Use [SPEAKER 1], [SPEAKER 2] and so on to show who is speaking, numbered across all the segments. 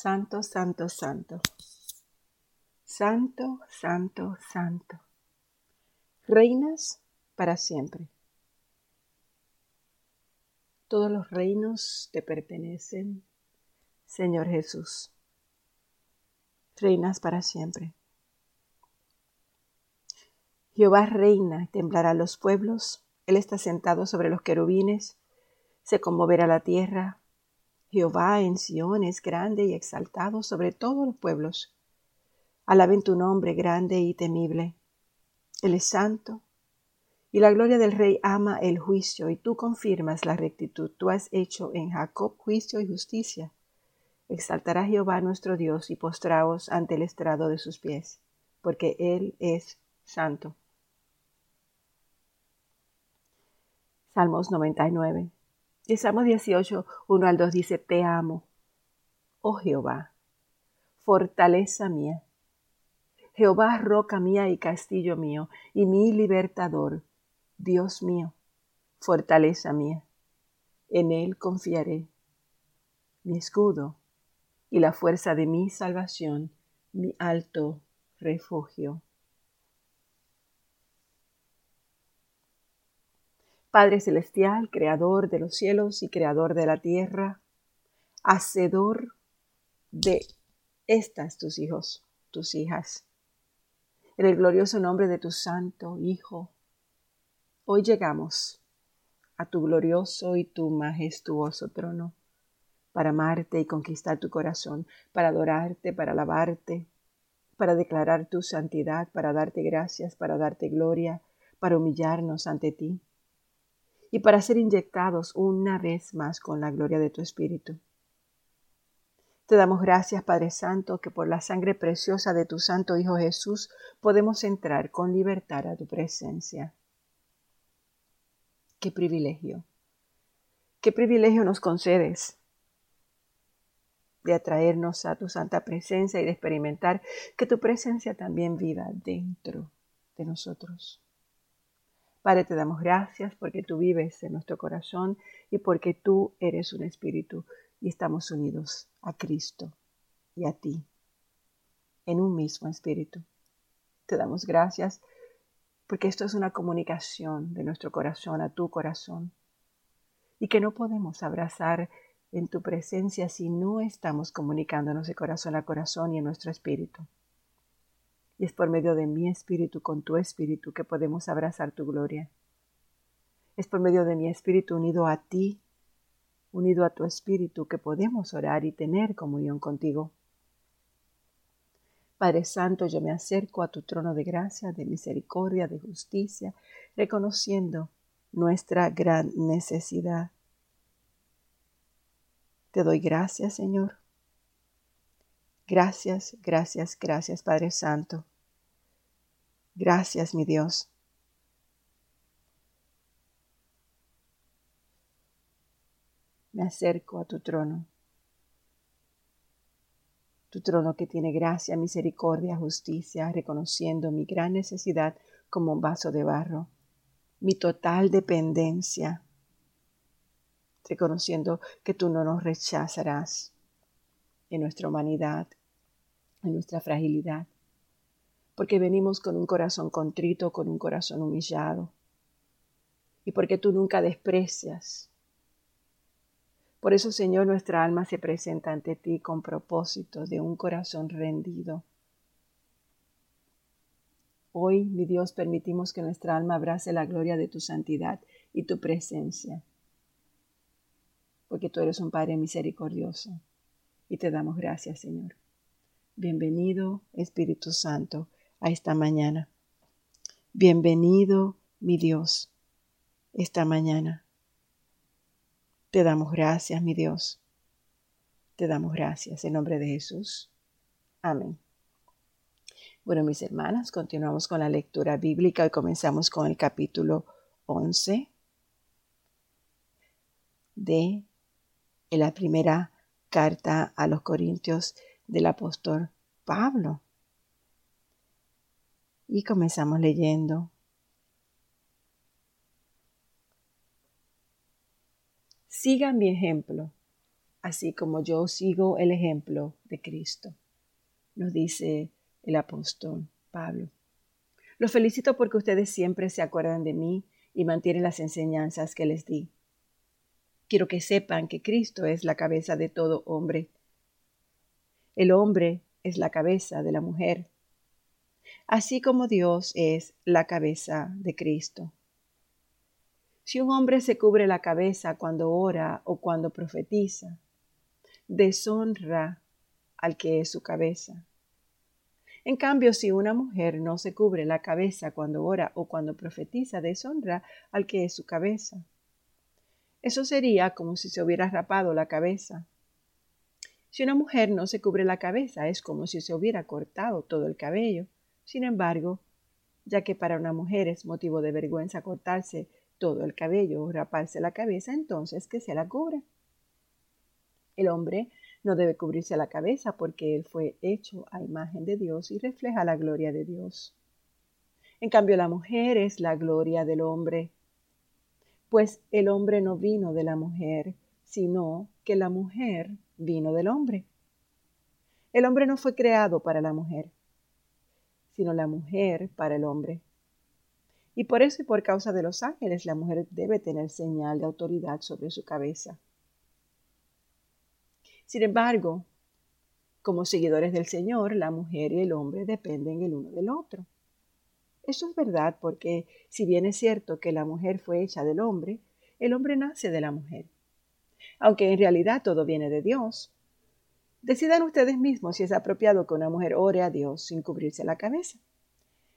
[SPEAKER 1] Santo, santo, santo. Santo, santo, santo. Reinas para siempre. Todos los reinos te pertenecen, Señor Jesús. Reinas para siempre. Jehová reina, temblará los pueblos, Él está sentado sobre los querubines, se conmoverá la tierra. Jehová en Sión es grande y exaltado sobre todos los pueblos. Alaben tu nombre grande y temible. Él es santo, y la gloria del Rey ama el juicio, y tú confirmas la rectitud. Tú has hecho en Jacob juicio y justicia. Exaltará Jehová nuestro Dios y postraos ante el estrado de sus pies, porque Él es santo. Salmos 99. Y Salmos 18, 1 al 2 dice, Te amo, oh Jehová, fortaleza mía. Jehová, roca mía y castillo mío, y mi libertador, Dios mío, fortaleza mía. En Él confiaré, mi escudo y la fuerza de mi salvación, mi alto refugio. Padre Celestial, Creador de los cielos y Creador de la tierra, Hacedor de estas tus hijos, tus hijas. En el glorioso nombre de tu Santo Hijo, hoy llegamos a tu glorioso y tu majestuoso trono para amarte y conquistar tu corazón, para adorarte, para alabarte, para declarar tu santidad, para darte gracias, para darte gloria, para humillarnos ante ti y para ser inyectados una vez más con la gloria de tu Espíritu. Te damos gracias, Padre Santo, que por la sangre preciosa de tu Santo Hijo Jesús podemos entrar con libertad a tu presencia. Qué privilegio, qué privilegio nos concedes de atraernos a tu santa presencia y de experimentar que tu presencia también viva dentro de nosotros. Padre, te damos gracias porque tú vives en nuestro corazón y porque tú eres un espíritu y estamos unidos a Cristo y a ti en un mismo espíritu. Te damos gracias porque esto es una comunicación de nuestro corazón a tu corazón y que no podemos abrazar en tu presencia si no estamos comunicándonos de corazón a corazón y en nuestro espíritu. Y es por medio de mi espíritu con tu espíritu que podemos abrazar tu gloria. Es por medio de mi espíritu unido a ti, unido a tu espíritu, que podemos orar y tener comunión contigo. Padre Santo, yo me acerco a tu trono de gracia, de misericordia, de justicia, reconociendo nuestra gran necesidad. Te doy gracias, Señor, Gracias, gracias, gracias, Padre Santo. Gracias, mi Dios. Me acerco a tu trono, tu trono que tiene gracia, misericordia, justicia, reconociendo mi gran necesidad como un vaso de barro, mi total dependencia, reconociendo que tú no nos rechazarás en nuestra humanidad, en nuestra fragilidad, porque venimos con un corazón contrito, con un corazón humillado, y porque tú nunca desprecias. Por eso, Señor, nuestra alma se presenta ante ti con propósito de un corazón rendido. Hoy, mi Dios, permitimos que nuestra alma abrace la gloria de tu santidad y tu presencia, porque tú eres un Padre misericordioso y te damos gracias, Señor. Bienvenido, Espíritu Santo, a esta mañana. Bienvenido, mi Dios, esta mañana. Te damos gracias, mi Dios. Te damos gracias en nombre de Jesús. Amén. Bueno, mis hermanas, continuamos con la lectura bíblica y comenzamos con el capítulo 11 de la primera carta a los Corintios del apóstol Pablo. Y comenzamos leyendo. Sigan mi ejemplo así como yo sigo el ejemplo de Cristo, nos dice el apóstol Pablo. Los felicito porque ustedes siempre se acuerdan de mí y mantienen las enseñanzas que les di. Quiero que sepan que Cristo es la cabeza de todo hombre. El hombre es la cabeza de la mujer, así como Dios es la cabeza de Cristo. Si un hombre se cubre la cabeza cuando ora o cuando profetiza, deshonra al que es su cabeza. En cambio, si una mujer no se cubre la cabeza cuando ora o cuando profetiza, deshonra al que es su cabeza. Eso sería como si se hubiera rapado la cabeza. Si una mujer no se cubre la cabeza, es como si se hubiera cortado todo el cabello. Sin embargo, ya que para una mujer es motivo de vergüenza cortarse todo el cabello o raparse la cabeza, entonces que se la cubra. El hombre no debe cubrirse la cabeza porque él fue hecho a imagen de Dios y refleja la gloria de Dios. En cambio, la mujer es la gloria del hombre, pues el hombre no vino de la mujer, sino que la mujer vino del hombre. El hombre no fue creado para la mujer, sino la mujer para el hombre. Y por eso y por causa de los ángeles, la mujer debe tener señal de autoridad sobre su cabeza. Sin embargo, como seguidores del Señor, la mujer y el hombre dependen el uno del otro. Eso es verdad porque si bien es cierto que la mujer fue hecha del hombre, el hombre nace de la mujer. Aunque en realidad todo viene de Dios. Decidan ustedes mismos si es apropiado que una mujer ore a Dios sin cubrirse la cabeza.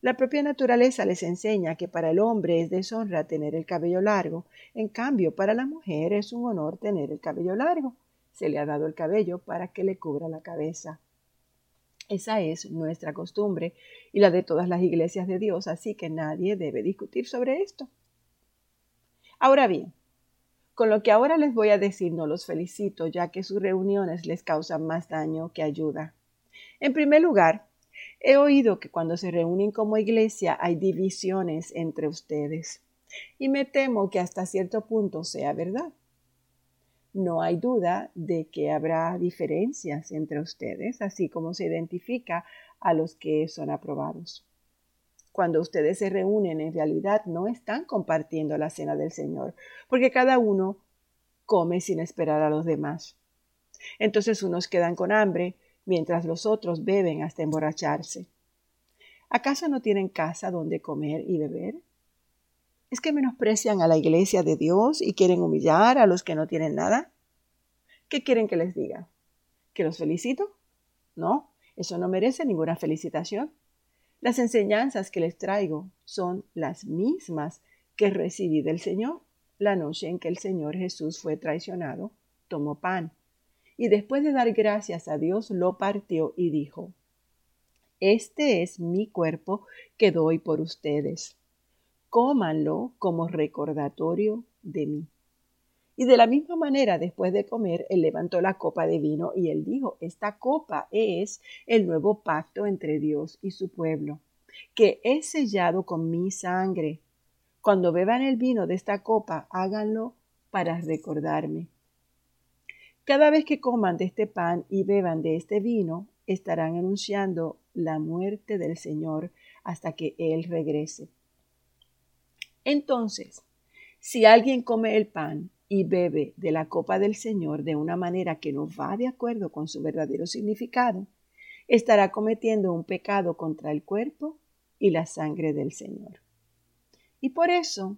[SPEAKER 1] La propia naturaleza les enseña que para el hombre es deshonra tener el cabello largo, en cambio para la mujer es un honor tener el cabello largo. Se le ha dado el cabello para que le cubra la cabeza. Esa es nuestra costumbre y la de todas las iglesias de Dios, así que nadie debe discutir sobre esto. Ahora bien, con lo que ahora les voy a decir no los felicito, ya que sus reuniones les causan más daño que ayuda. En primer lugar, He oído que cuando se reúnen como iglesia hay divisiones entre ustedes y me temo que hasta cierto punto sea verdad. No hay duda de que habrá diferencias entre ustedes, así como se identifica a los que son aprobados. Cuando ustedes se reúnen, en realidad no están compartiendo la cena del Señor, porque cada uno come sin esperar a los demás. Entonces unos quedan con hambre mientras los otros beben hasta emborracharse. ¿Acaso no tienen casa donde comer y beber? ¿Es que menosprecian a la iglesia de Dios y quieren humillar a los que no tienen nada? ¿Qué quieren que les diga? ¿Que los felicito? No, eso no merece ninguna felicitación. Las enseñanzas que les traigo son las mismas que recibí del Señor. La noche en que el Señor Jesús fue traicionado, tomó pan y después de dar gracias a Dios lo partió y dijo, Este es mi cuerpo que doy por ustedes. Cómanlo como recordatorio de mí. Y de la misma manera, después de comer, él levantó la copa de vino y él dijo, esta copa es el nuevo pacto entre Dios y su pueblo, que es sellado con mi sangre. Cuando beban el vino de esta copa, háganlo para recordarme. Cada vez que coman de este pan y beban de este vino, estarán anunciando la muerte del Señor hasta que Él regrese. Entonces, si alguien come el pan y bebe de la copa del Señor de una manera que no va de acuerdo con su verdadero significado, estará cometiendo un pecado contra el cuerpo y la sangre del Señor. Y por eso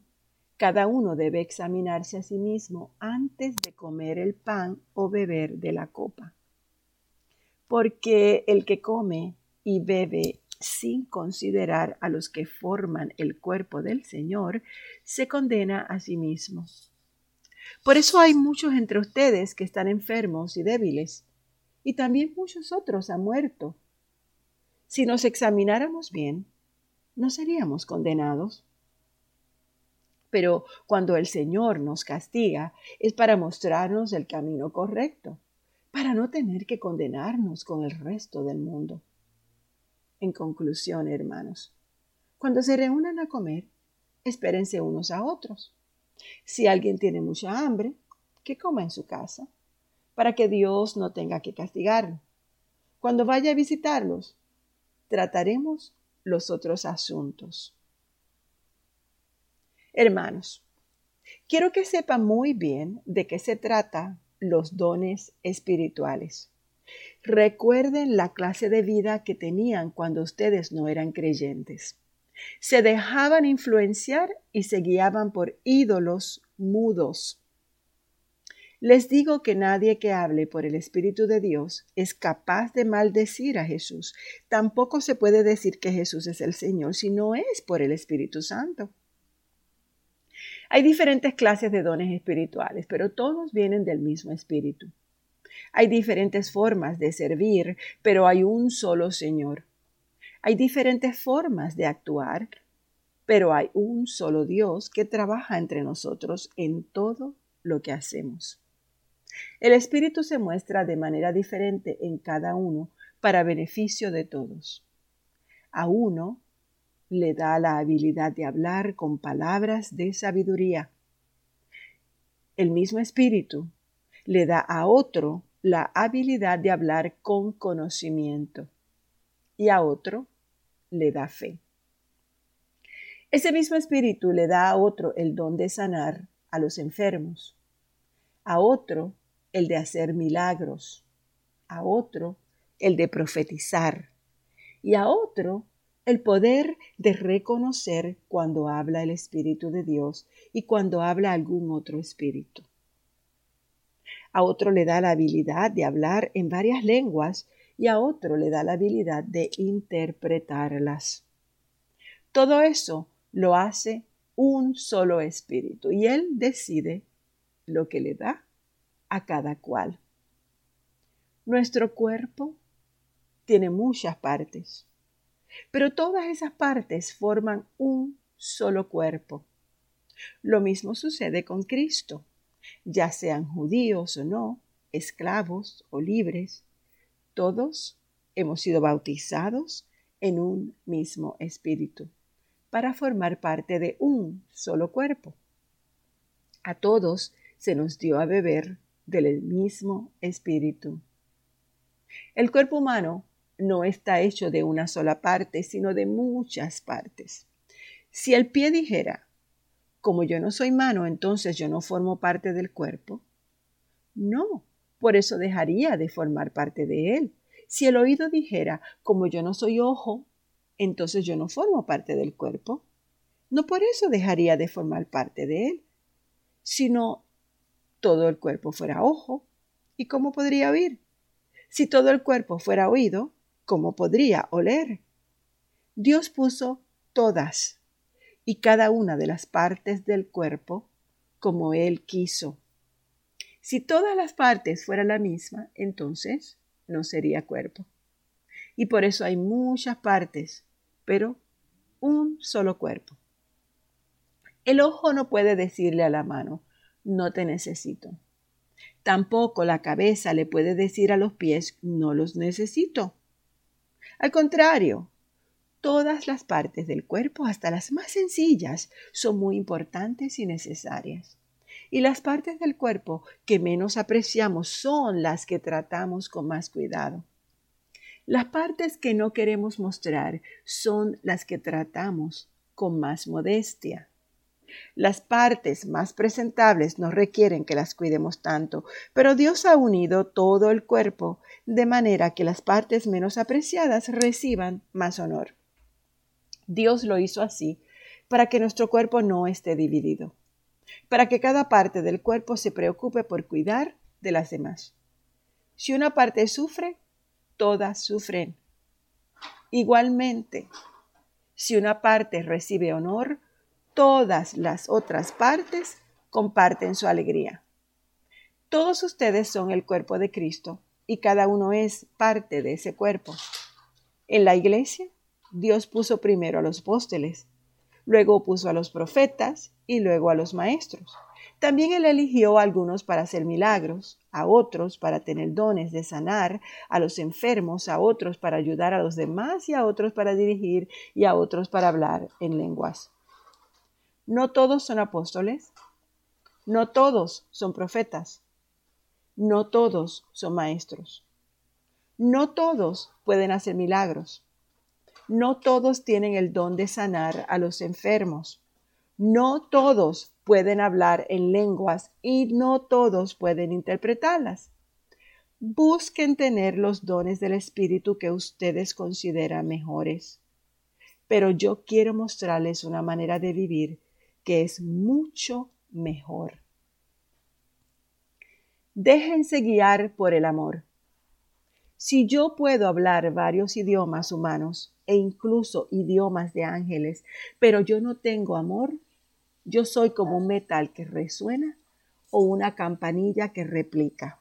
[SPEAKER 1] cada uno debe examinarse a sí mismo antes de comer el pan o beber de la copa. Porque el que come y bebe sin considerar a los que forman el cuerpo del Señor, se condena a sí mismo. Por eso hay muchos entre ustedes que están enfermos y débiles, y también muchos otros han muerto. Si nos examináramos bien, no seríamos condenados. Pero cuando el Señor nos castiga es para mostrarnos el camino correcto, para no tener que condenarnos con el resto del mundo. En conclusión, hermanos, cuando se reúnan a comer, espérense unos a otros. Si alguien tiene mucha hambre, que coma en su casa. para que Dios no tenga que castigarlo. Cuando vaya a visitarlos, trataremos los otros asuntos. Hermanos, quiero que sepan muy bien de qué se trata los dones espirituales. Recuerden la clase de vida que tenían cuando ustedes no eran creyentes. Se dejaban influenciar y se guiaban por ídolos mudos. Les digo que nadie que hable por el Espíritu de Dios es capaz de maldecir a Jesús. Tampoco se puede decir que Jesús es el Señor si no es por el Espíritu Santo. Hay diferentes clases de dones espirituales, pero todos vienen del mismo Espíritu. Hay diferentes formas de servir, pero hay un solo Señor. Hay diferentes formas de actuar, pero hay un solo Dios que trabaja entre nosotros en todo lo que hacemos. El Espíritu se muestra de manera diferente en cada uno para beneficio de todos. A uno le da la habilidad de hablar con palabras de sabiduría. El mismo Espíritu le da a otro la habilidad de hablar con conocimiento y a otro le da fe. Ese mismo espíritu le da a otro el don de sanar a los enfermos, a otro el de hacer milagros, a otro el de profetizar y a otro el poder de reconocer cuando habla el Espíritu de Dios y cuando habla algún otro espíritu. A otro le da la habilidad de hablar en varias lenguas y a otro le da la habilidad de interpretarlas. Todo eso lo hace un solo espíritu y él decide lo que le da a cada cual. Nuestro cuerpo tiene muchas partes, pero todas esas partes forman un solo cuerpo. Lo mismo sucede con Cristo, ya sean judíos o no, esclavos o libres, todos hemos sido bautizados en un mismo espíritu para formar parte de un solo cuerpo. A todos se nos dio a beber del mismo espíritu. El cuerpo humano no está hecho de una sola parte, sino de muchas partes. Si el pie dijera, como yo no soy mano, entonces yo no formo parte del cuerpo, no, por eso dejaría de formar parte de él. Si el oído dijera, como yo no soy ojo, entonces yo no formo parte del cuerpo, no por eso dejaría de formar parte de él, sino todo el cuerpo fuera ojo, ¿y cómo podría oír? Si todo el cuerpo fuera oído, ¿cómo podría oler? Dios puso todas y cada una de las partes del cuerpo como Él quiso. Si todas las partes fueran la misma, entonces no sería cuerpo. Y por eso hay muchas partes, pero un solo cuerpo. El ojo no puede decirle a la mano, no te necesito. Tampoco la cabeza le puede decir a los pies, no los necesito. Al contrario, todas las partes del cuerpo, hasta las más sencillas, son muy importantes y necesarias. Y las partes del cuerpo que menos apreciamos son las que tratamos con más cuidado. Las partes que no queremos mostrar son las que tratamos con más modestia. Las partes más presentables no requieren que las cuidemos tanto, pero Dios ha unido todo el cuerpo de manera que las partes menos apreciadas reciban más honor. Dios lo hizo así para que nuestro cuerpo no esté dividido, para que cada parte del cuerpo se preocupe por cuidar de las demás. Si una parte sufre, todas sufren. Igualmente, si una parte recibe honor, todas las otras partes comparten su alegría. Todos ustedes son el cuerpo de Cristo y cada uno es parte de ese cuerpo. En la iglesia, Dios puso primero a los apóstoles, luego puso a los profetas y luego a los maestros. También Él eligió a algunos para hacer milagros, a otros para tener dones de sanar, a los enfermos, a otros para ayudar a los demás y a otros para dirigir y a otros para hablar en lenguas. No todos son apóstoles, no todos son profetas, No todos son maestros. No todos pueden hacer milagros. No todos tienen el don de sanar a los enfermos. No todos pueden hablar en lenguas y no todos pueden interpretarlas. Busquen tener los dones del Espíritu que ustedes consideran mejores. Pero yo quiero mostrarles una manera de vivir que es mucho mejor. Déjense guiar por el amor. Si yo puedo hablar varios idiomas humanos e incluso idiomas de ángeles, pero yo no tengo amor, yo soy como un metal que resuena o una campanilla que replica.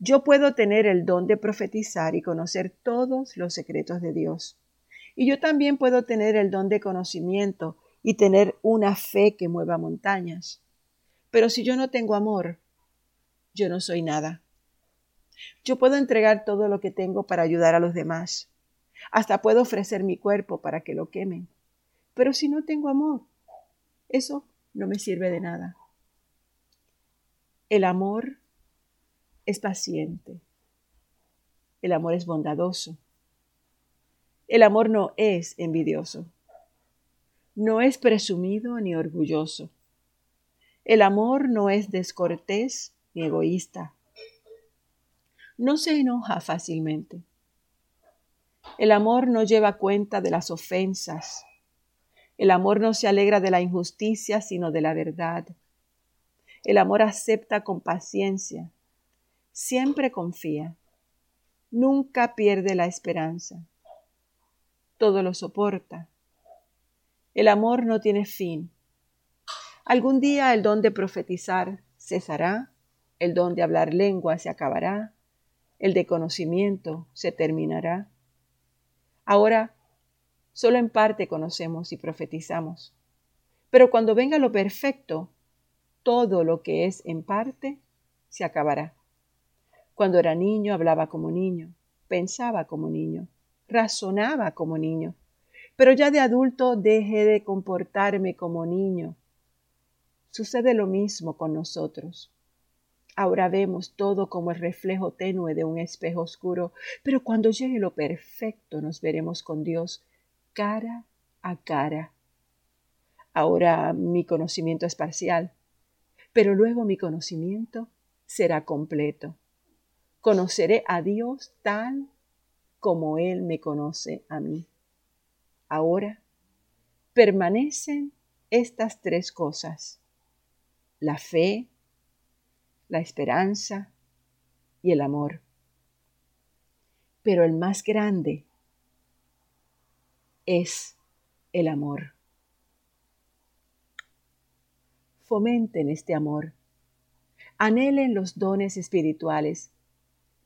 [SPEAKER 1] Yo puedo tener el don de profetizar y conocer todos los secretos de Dios. Y yo también puedo tener el don de conocimiento y tener una fe que mueva montañas. Pero si yo no tengo amor, yo no soy nada. Yo puedo entregar todo lo que tengo para ayudar a los demás. Hasta puedo ofrecer mi cuerpo para que lo quemen. Pero si no tengo amor, eso no me sirve de nada. El amor es paciente. El amor es bondadoso. El amor no es envidioso. No es presumido ni orgulloso. El amor no es descortés ni egoísta. No se enoja fácilmente. El amor no lleva cuenta de las ofensas. El amor no se alegra de la injusticia, sino de la verdad. El amor acepta con paciencia. Siempre confía. Nunca pierde la esperanza todo lo soporta. El amor no tiene fin. Algún día el don de profetizar cesará, el don de hablar lengua se acabará, el de conocimiento se terminará. Ahora solo en parte conocemos y profetizamos. Pero cuando venga lo perfecto, todo lo que es en parte se acabará. Cuando era niño hablaba como niño, pensaba como niño razonaba como niño, pero ya de adulto dejé de comportarme como niño. Sucede lo mismo con nosotros. Ahora vemos todo como el reflejo tenue de un espejo oscuro, pero cuando llegue lo perfecto nos veremos con Dios cara a cara. Ahora mi conocimiento es parcial, pero luego mi conocimiento será completo. Conoceré a Dios tal como Él me conoce a mí. Ahora permanecen estas tres cosas, la fe, la esperanza y el amor. Pero el más grande es el amor. Fomenten este amor. Anhelen los dones espirituales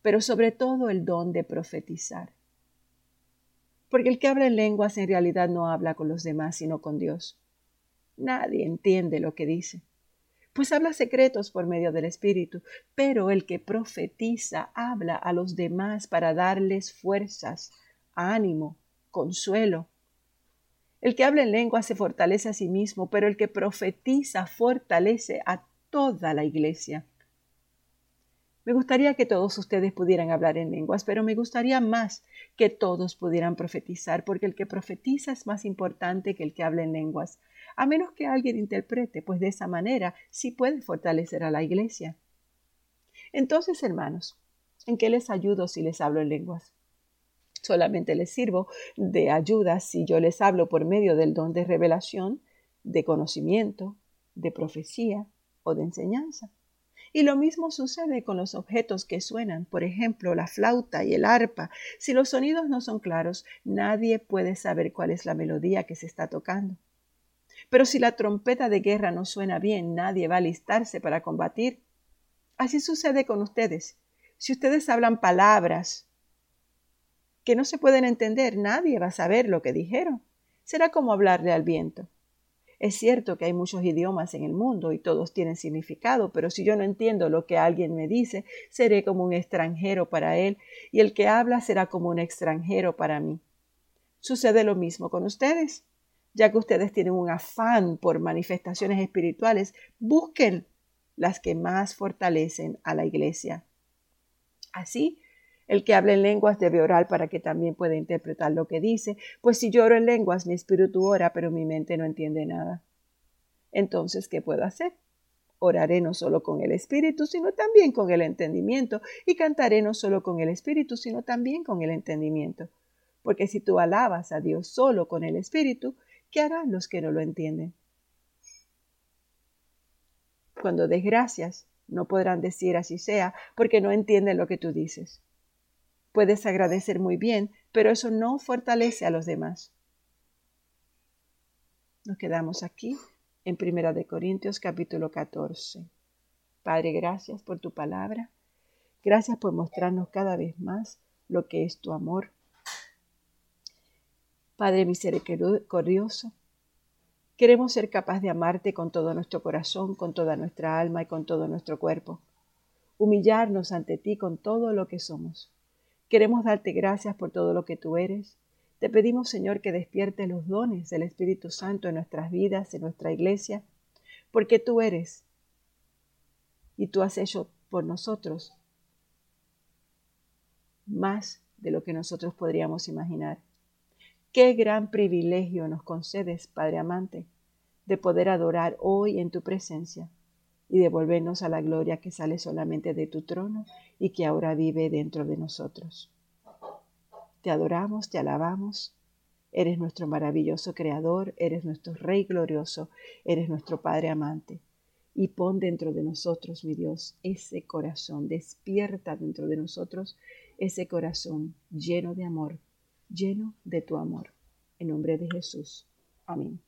[SPEAKER 1] pero sobre todo el don de profetizar. Porque el que habla en lenguas en realidad no habla con los demás, sino con Dios. Nadie entiende lo que dice, pues habla secretos por medio del Espíritu, pero el que profetiza habla a los demás para darles fuerzas, ánimo, consuelo. El que habla en lengua se fortalece a sí mismo, pero el que profetiza fortalece a toda la iglesia. Me gustaría que todos ustedes pudieran hablar en lenguas, pero me gustaría más que todos pudieran profetizar, porque el que profetiza es más importante que el que habla en lenguas, a menos que alguien interprete, pues de esa manera sí puede fortalecer a la iglesia. Entonces, hermanos, ¿en qué les ayudo si les hablo en lenguas? Solamente les sirvo de ayuda si yo les hablo por medio del don de revelación, de conocimiento, de profecía o de enseñanza. Y lo mismo sucede con los objetos que suenan, por ejemplo, la flauta y el arpa. Si los sonidos no son claros, nadie puede saber cuál es la melodía que se está tocando. Pero si la trompeta de guerra no suena bien, nadie va a alistarse para combatir. Así sucede con ustedes. Si ustedes hablan palabras que no se pueden entender, nadie va a saber lo que dijeron. Será como hablarle al viento. Es cierto que hay muchos idiomas en el mundo y todos tienen significado, pero si yo no entiendo lo que alguien me dice, seré como un extranjero para él y el que habla será como un extranjero para mí. Sucede lo mismo con ustedes. Ya que ustedes tienen un afán por manifestaciones espirituales, busquen las que más fortalecen a la iglesia. Así, el que habla en lenguas debe orar para que también pueda interpretar lo que dice, pues si yo oro en lenguas, mi espíritu ora, pero mi mente no entiende nada. Entonces, ¿qué puedo hacer? Oraré no solo con el espíritu, sino también con el entendimiento, y cantaré no solo con el espíritu, sino también con el entendimiento. Porque si tú alabas a Dios solo con el espíritu, ¿qué harán los que no lo entienden? Cuando des gracias, no podrán decir así sea, porque no entienden lo que tú dices. Puedes agradecer muy bien, pero eso no fortalece a los demás. Nos quedamos aquí en Primera de Corintios capítulo 14. Padre, gracias por tu palabra. Gracias por mostrarnos cada vez más lo que es tu amor. Padre misericordioso, queremos ser capaz de amarte con todo nuestro corazón, con toda nuestra alma y con todo nuestro cuerpo. Humillarnos ante ti con todo lo que somos Queremos darte gracias por todo lo que tú eres. Te pedimos, Señor, que despierte los dones del Espíritu Santo en nuestras vidas, en nuestra iglesia, porque tú eres y tú has hecho por nosotros más de lo que nosotros podríamos imaginar. Qué gran privilegio nos concedes, Padre amante, de poder adorar hoy en tu presencia y devolvernos a la gloria que sale solamente de tu trono y que ahora vive dentro de nosotros. Te adoramos, te alabamos. Eres nuestro maravilloso Creador, eres nuestro Rey glorioso, eres nuestro Padre amante. Y pon dentro de nosotros, mi Dios, ese corazón, despierta dentro de nosotros ese corazón lleno de amor, lleno de tu amor. En nombre de Jesús. Amén.